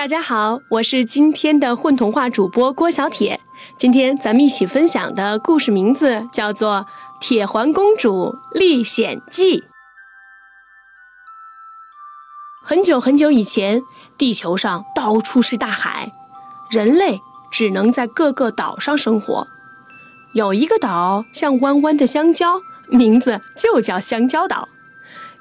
大家好，我是今天的混童话主播郭小铁。今天咱们一起分享的故事名字叫做《铁环公主历险记》。很久很久以前，地球上到处是大海，人类只能在各个岛上生活。有一个岛像弯弯的香蕉，名字就叫香蕉岛。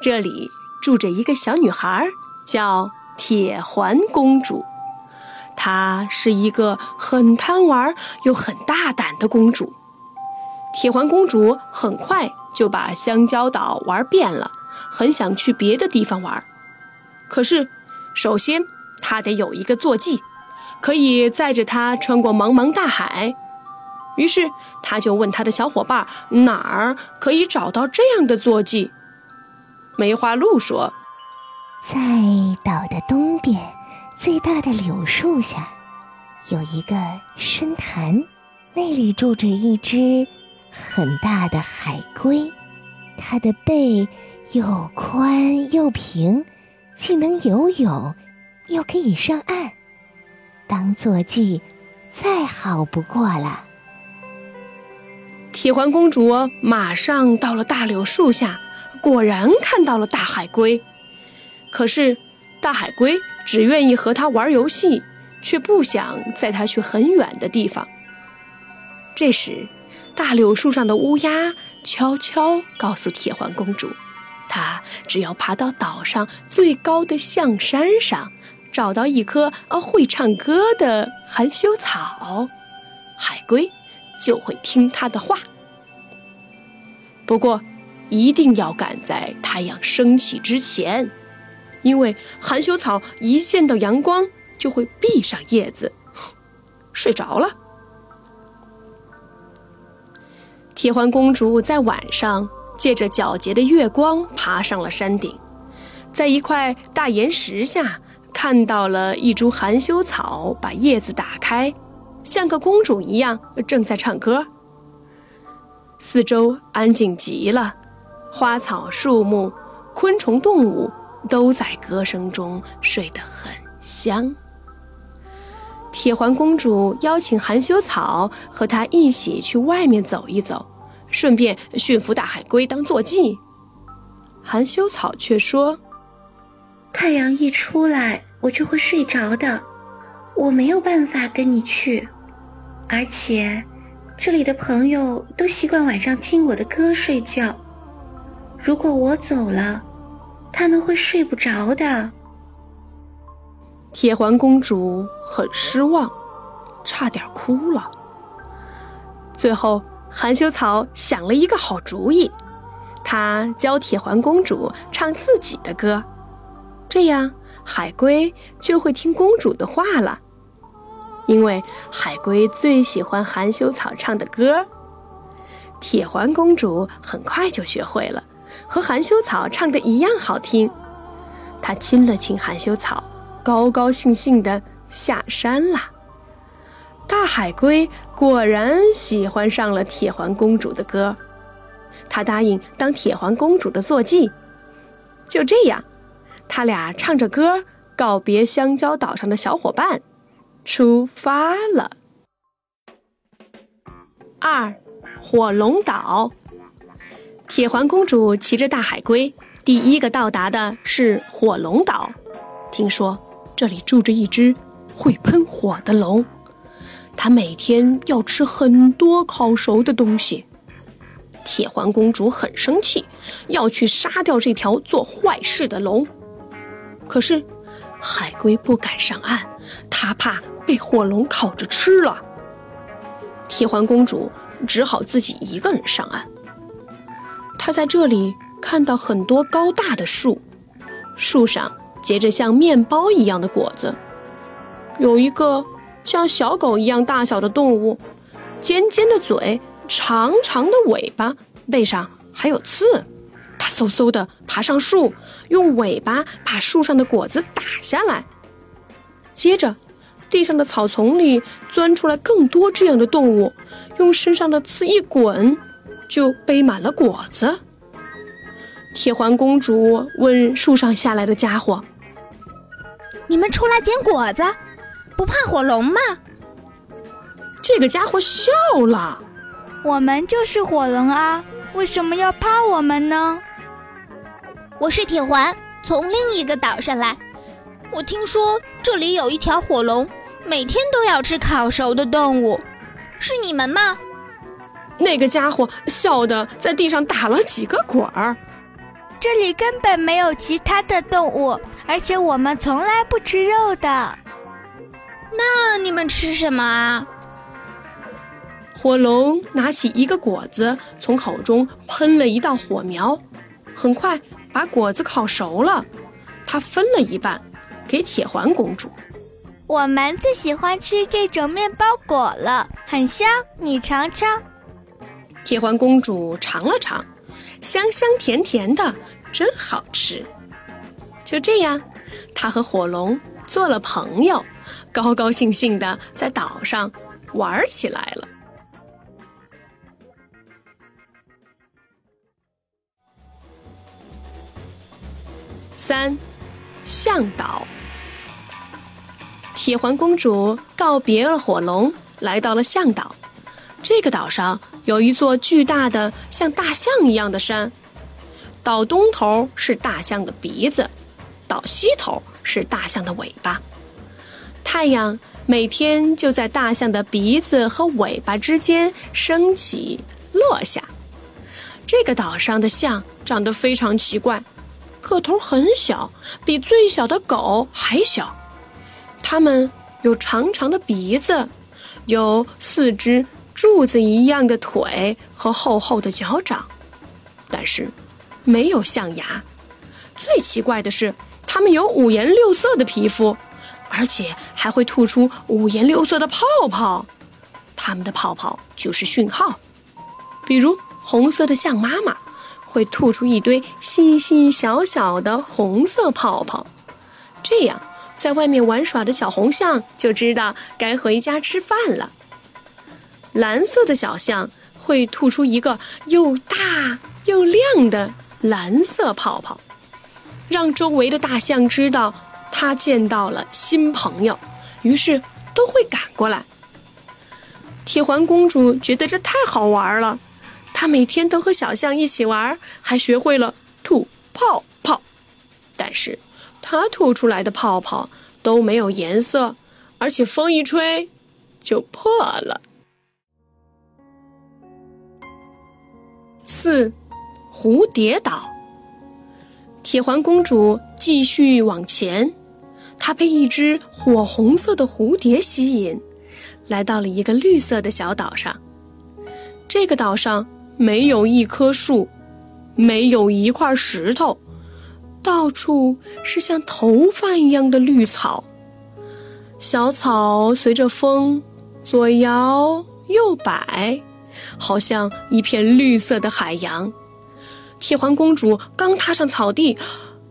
这里住着一个小女孩，叫。铁环公主，她是一个很贪玩又很大胆的公主。铁环公主很快就把香蕉岛玩遍了，很想去别的地方玩。可是，首先她得有一个坐骑，可以载着她穿过茫茫大海。于是，她就问她的小伙伴：“哪儿可以找到这样的坐骑？”梅花鹿说。在岛的东边，最大的柳树下，有一个深潭，那里住着一只很大的海龟，它的背又宽又平，既能游泳，又可以上岸，当坐骑再好不过了。铁环公主马上到了大柳树下，果然看到了大海龟。可是，大海龟只愿意和他玩游戏，却不想载他去很远的地方。这时，大柳树上的乌鸦悄悄告诉铁环公主，她只要爬到岛上最高的象山上，找到一棵呃会唱歌的含羞草，海龟就会听她的话。不过，一定要赶在太阳升起之前。因为含羞草一见到阳光就会闭上叶子，睡着了。铁环公主在晚上借着皎洁的月光爬上了山顶，在一块大岩石下看到了一株含羞草，把叶子打开，像个公主一样正在唱歌。四周安静极了，花草树木、昆虫动物。都在歌声中睡得很香。铁环公主邀请含羞草和她一起去外面走一走，顺便驯服大海龟当坐骑。含羞草却说：“太阳一出来，我就会睡着的，我没有办法跟你去。而且，这里的朋友都习惯晚上听我的歌睡觉。如果我走了，”他们会睡不着的。铁环公主很失望，差点哭了。最后，含羞草想了一个好主意，她教铁环公主唱自己的歌，这样海龟就会听公主的话了。因为海龟最喜欢含羞草唱的歌。铁环公主很快就学会了。和含羞草唱的一样好听，他亲了亲含羞草，高高兴兴地下山了。大海龟果然喜欢上了铁环公主的歌，他答应当铁环公主的坐骑。就这样，他俩唱着歌告别香蕉岛上的小伙伴，出发了。二，火龙岛。铁环公主骑着大海龟，第一个到达的是火龙岛。听说这里住着一只会喷火的龙，它每天要吃很多烤熟的东西。铁环公主很生气，要去杀掉这条做坏事的龙。可是海龟不敢上岸，它怕被火龙烤着吃了。铁环公主只好自己一个人上岸。他在这里看到很多高大的树，树上结着像面包一样的果子。有一个像小狗一样大小的动物，尖尖的嘴，长长的尾巴，背上还有刺。它嗖嗖地爬上树，用尾巴把树上的果子打下来。接着，地上的草丛里钻出来更多这样的动物，用身上的刺一滚。就背满了果子。铁环公主问树上下来的家伙：“你们出来捡果子，不怕火龙吗？这个家伙笑了。我们就是火龙啊，为什么要怕我们呢？我是铁环，从另一个岛上来。我听说这里有一条火龙，每天都要吃烤熟的动物，是你们吗？那个家伙笑得在地上打了几个滚儿。这里根本没有其他的动物，而且我们从来不吃肉的。那你们吃什么啊？火龙拿起一个果子，从口中喷了一道火苗，很快把果子烤熟了。他分了一半给铁环公主。我们最喜欢吃这种面包果了，很香，你尝尝。铁环公主尝了尝。香香甜甜的，真好吃。就这样，他和火龙做了朋友，高高兴兴的在岛上玩起来了。三，向导。铁环公主告别了火龙，来到了向导。这个岛上。有一座巨大的像大象一样的山，岛东头是大象的鼻子，岛西头是大象的尾巴。太阳每天就在大象的鼻子和尾巴之间升起落下。这个岛上的象长得非常奇怪，个头很小，比最小的狗还小。它们有长长的鼻子，有四只。柱子一样的腿和厚厚的脚掌，但是没有象牙。最奇怪的是，它们有五颜六色的皮肤，而且还会吐出五颜六色的泡泡。它们的泡泡就是讯号，比如红色的象妈妈会吐出一堆细细小小的红色泡泡，这样在外面玩耍的小红象就知道该回家吃饭了。蓝色的小象会吐出一个又大又亮的蓝色泡泡，让周围的大象知道它见到了新朋友，于是都会赶过来。铁环公主觉得这太好玩了，她每天都和小象一起玩，还学会了吐泡泡。但是，她吐出来的泡泡都没有颜色，而且风一吹就破了。四，蝴蝶岛。铁环公主继续往前，她被一只火红色的蝴蝶吸引，来到了一个绿色的小岛上。这个岛上没有一棵树，没有一块石头，到处是像头发一样的绿草。小草随着风左摇右摆。好像一片绿色的海洋。铁环公主刚踏上草地，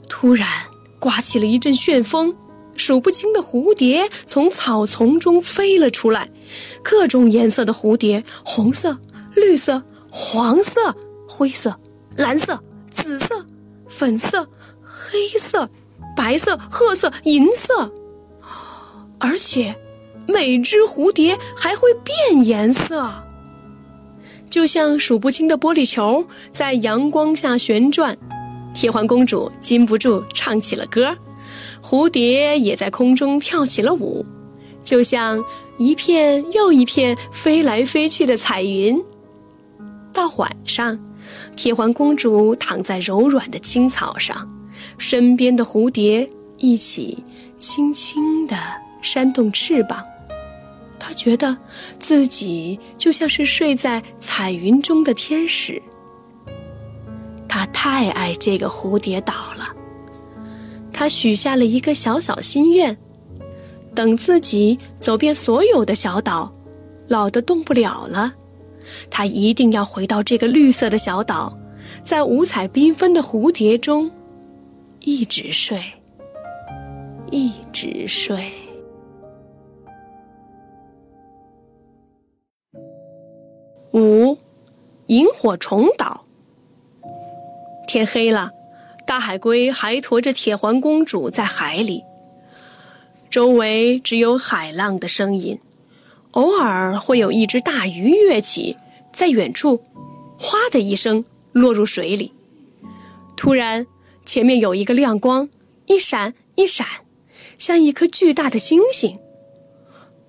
突然刮起了一阵旋风，数不清的蝴蝶从草丛中飞了出来，各种颜色的蝴蝶：红色、绿色、黄色、灰色、蓝色、紫色、粉色、黑色、白色、褐色、银色，而且每只蝴蝶还会变颜色。就像数不清的玻璃球在阳光下旋转，铁环公主禁不住唱起了歌，蝴蝶也在空中跳起了舞，就像一片又一片飞来飞去的彩云。到晚上，铁环公主躺在柔软的青草上，身边的蝴蝶一起轻轻地扇动翅膀。他觉得自己就像是睡在彩云中的天使。他太爱这个蝴蝶岛了。他许下了一个小小心愿：等自己走遍所有的小岛，老的动不了了，他一定要回到这个绿色的小岛，在五彩缤纷的蝴蝶中，一直睡，一直睡。五，萤火虫岛。天黑了，大海龟还驮着铁环公主在海里。周围只有海浪的声音，偶尔会有一只大鱼跃起，在远处，哗的一声落入水里。突然，前面有一个亮光，一闪一闪，像一颗巨大的星星。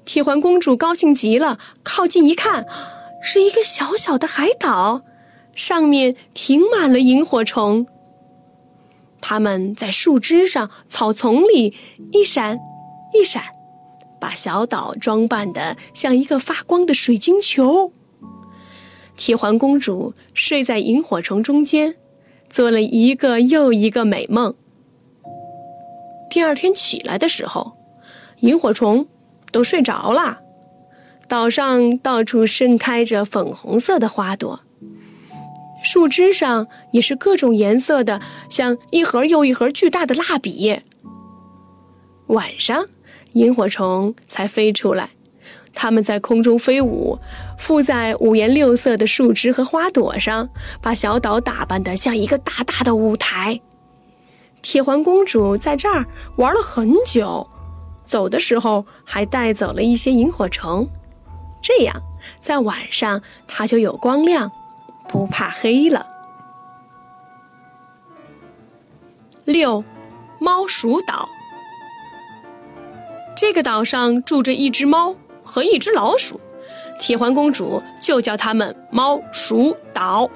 铁环公主高兴极了，靠近一看，是一个小小的海岛，上面停满了萤火虫。它们在树枝上、草丛里一闪一闪，把小岛装扮的像一个发光的水晶球。铁环公主睡在萤火虫中间，做了一个又一个美梦。第二天起来的时候，萤火虫都睡着了，岛上到处盛开着粉红色的花朵。树枝上也是各种颜色的，像一盒又一盒巨大的蜡笔。晚上，萤火虫才飞出来，它们在空中飞舞，附在五颜六色的树枝和花朵上，把小岛打扮得像一个大大的舞台。铁环公主在这儿玩了很久，走的时候还带走了一些萤火虫，这样在晚上它就有光亮。不怕黑了。六，猫鼠岛。这个岛上住着一只猫和一只老鼠，铁环公主就叫它们猫鼠岛。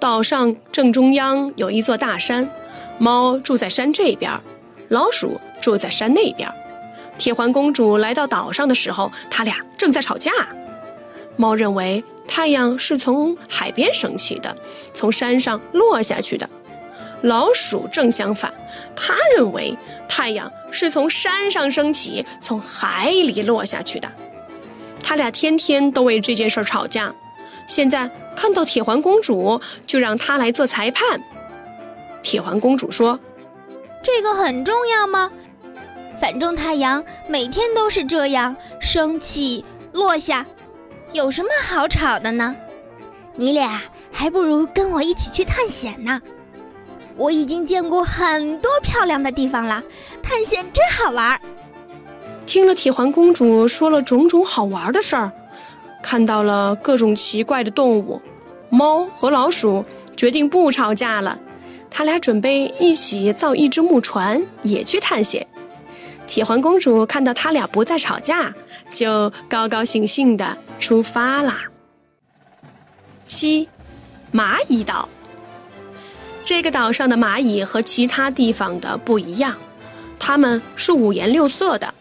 岛上正中央有一座大山，猫住在山这边，老鼠住在山那边。铁环公主来到岛上的时候，他俩正在吵架。猫认为。太阳是从海边升起的，从山上落下去的。老鼠正相反，他认为太阳是从山上升起，从海里落下去的。他俩天天都为这件事吵架。现在看到铁环公主，就让她来做裁判。铁环公主说：“这个很重要吗？反正太阳每天都是这样升起、落下。”有什么好吵的呢？你俩还不如跟我一起去探险呢。我已经见过很多漂亮的地方了，探险真好玩。听了铁环公主说了种种好玩的事儿，看到了各种奇怪的动物，猫和老鼠决定不吵架了。他俩准备一起造一只木船，也去探险。铁环公主看到他俩不再吵架，就高高兴兴地出发啦。七，蚂蚁岛。这个岛上的蚂蚁和其他地方的不一样，它们是五颜六色的，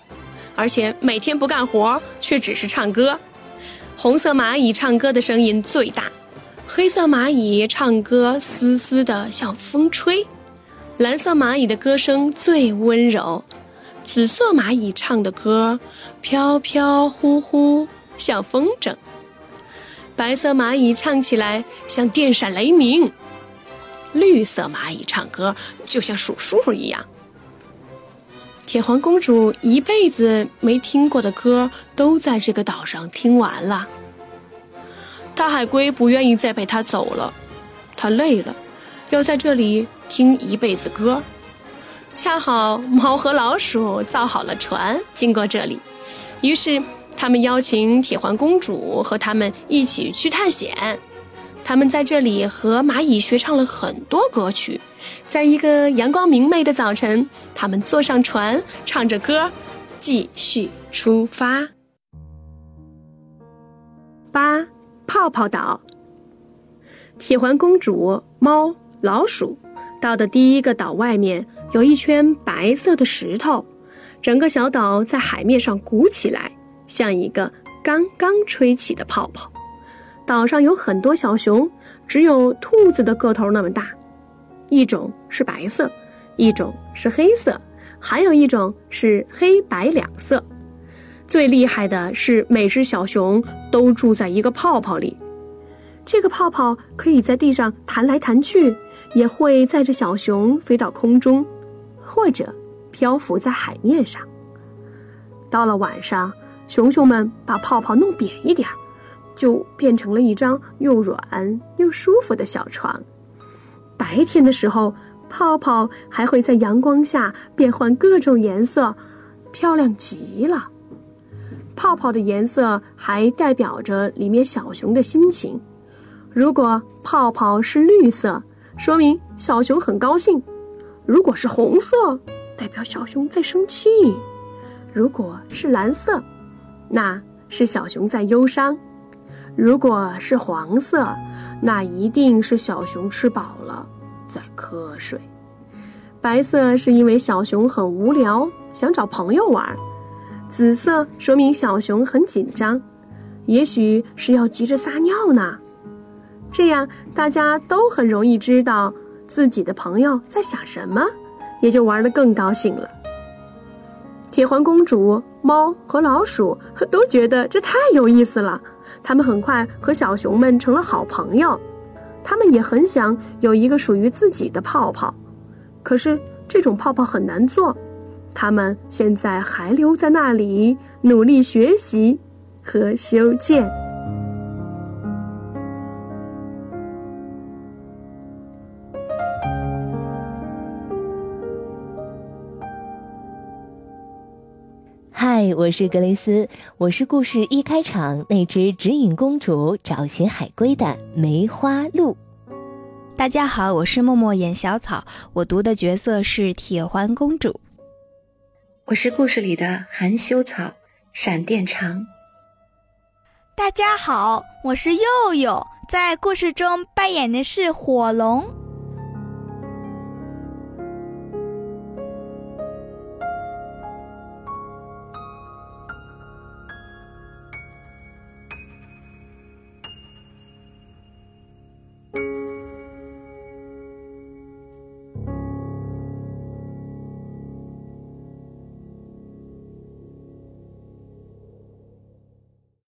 而且每天不干活，却只是唱歌。红色蚂蚁唱歌的声音最大，黑色蚂蚁唱歌嘶嘶的像风吹，蓝色蚂蚁的歌声最温柔。紫色蚂蚁唱的歌，飘飘忽忽像风筝；白色蚂蚁唱起来像电闪雷鸣；绿色蚂蚁唱歌就像数数一样。铁环公主一辈子没听过的歌，都在这个岛上听完了。大海龟不愿意再陪她走了，它累了，要在这里听一辈子歌。恰好猫和老鼠造好了船，经过这里，于是他们邀请铁环公主和他们一起去探险。他们在这里和蚂蚁学唱了很多歌曲。在一个阳光明媚的早晨，他们坐上船，唱着歌，继续出发。八泡泡岛，铁环公主、猫、老鼠到的第一个岛外面。有一圈白色的石头，整个小岛在海面上鼓起来，像一个刚刚吹起的泡泡。岛上有很多小熊，只有兔子的个头那么大。一种是白色，一种是黑色，还有一种是黑白两色。最厉害的是，每只小熊都住在一个泡泡里，这个泡泡可以在地上弹来弹去，也会载着小熊飞到空中。或者漂浮在海面上。到了晚上，熊熊们把泡泡弄扁一点，就变成了一张又软又舒服的小床。白天的时候，泡泡还会在阳光下变换各种颜色，漂亮极了。泡泡的颜色还代表着里面小熊的心情。如果泡泡是绿色，说明小熊很高兴；如果是红色，代表小熊在生气；如果是蓝色，那是小熊在忧伤；如果是黄色，那一定是小熊吃饱了在瞌睡。白色是因为小熊很无聊，想找朋友玩。紫色说明小熊很紧张，也许是要急着撒尿呢。这样大家都很容易知道自己的朋友在想什么，也就玩得更高兴了。铁环公主、猫和老鼠都觉得这太有意思了，他们很快和小熊们成了好朋友。他们也很想有一个属于自己的泡泡，可是这种泡泡很难做。他们现在还留在那里，努力学习和修建。嗨，我是格雷斯，我是故事一开场那只指引公主找寻海龟的梅花鹿。大家好，我是默默演小草，我读的角色是铁环公主。我是故事里的含羞草，闪电长。大家好，我是佑佑，在故事中扮演的是火龙。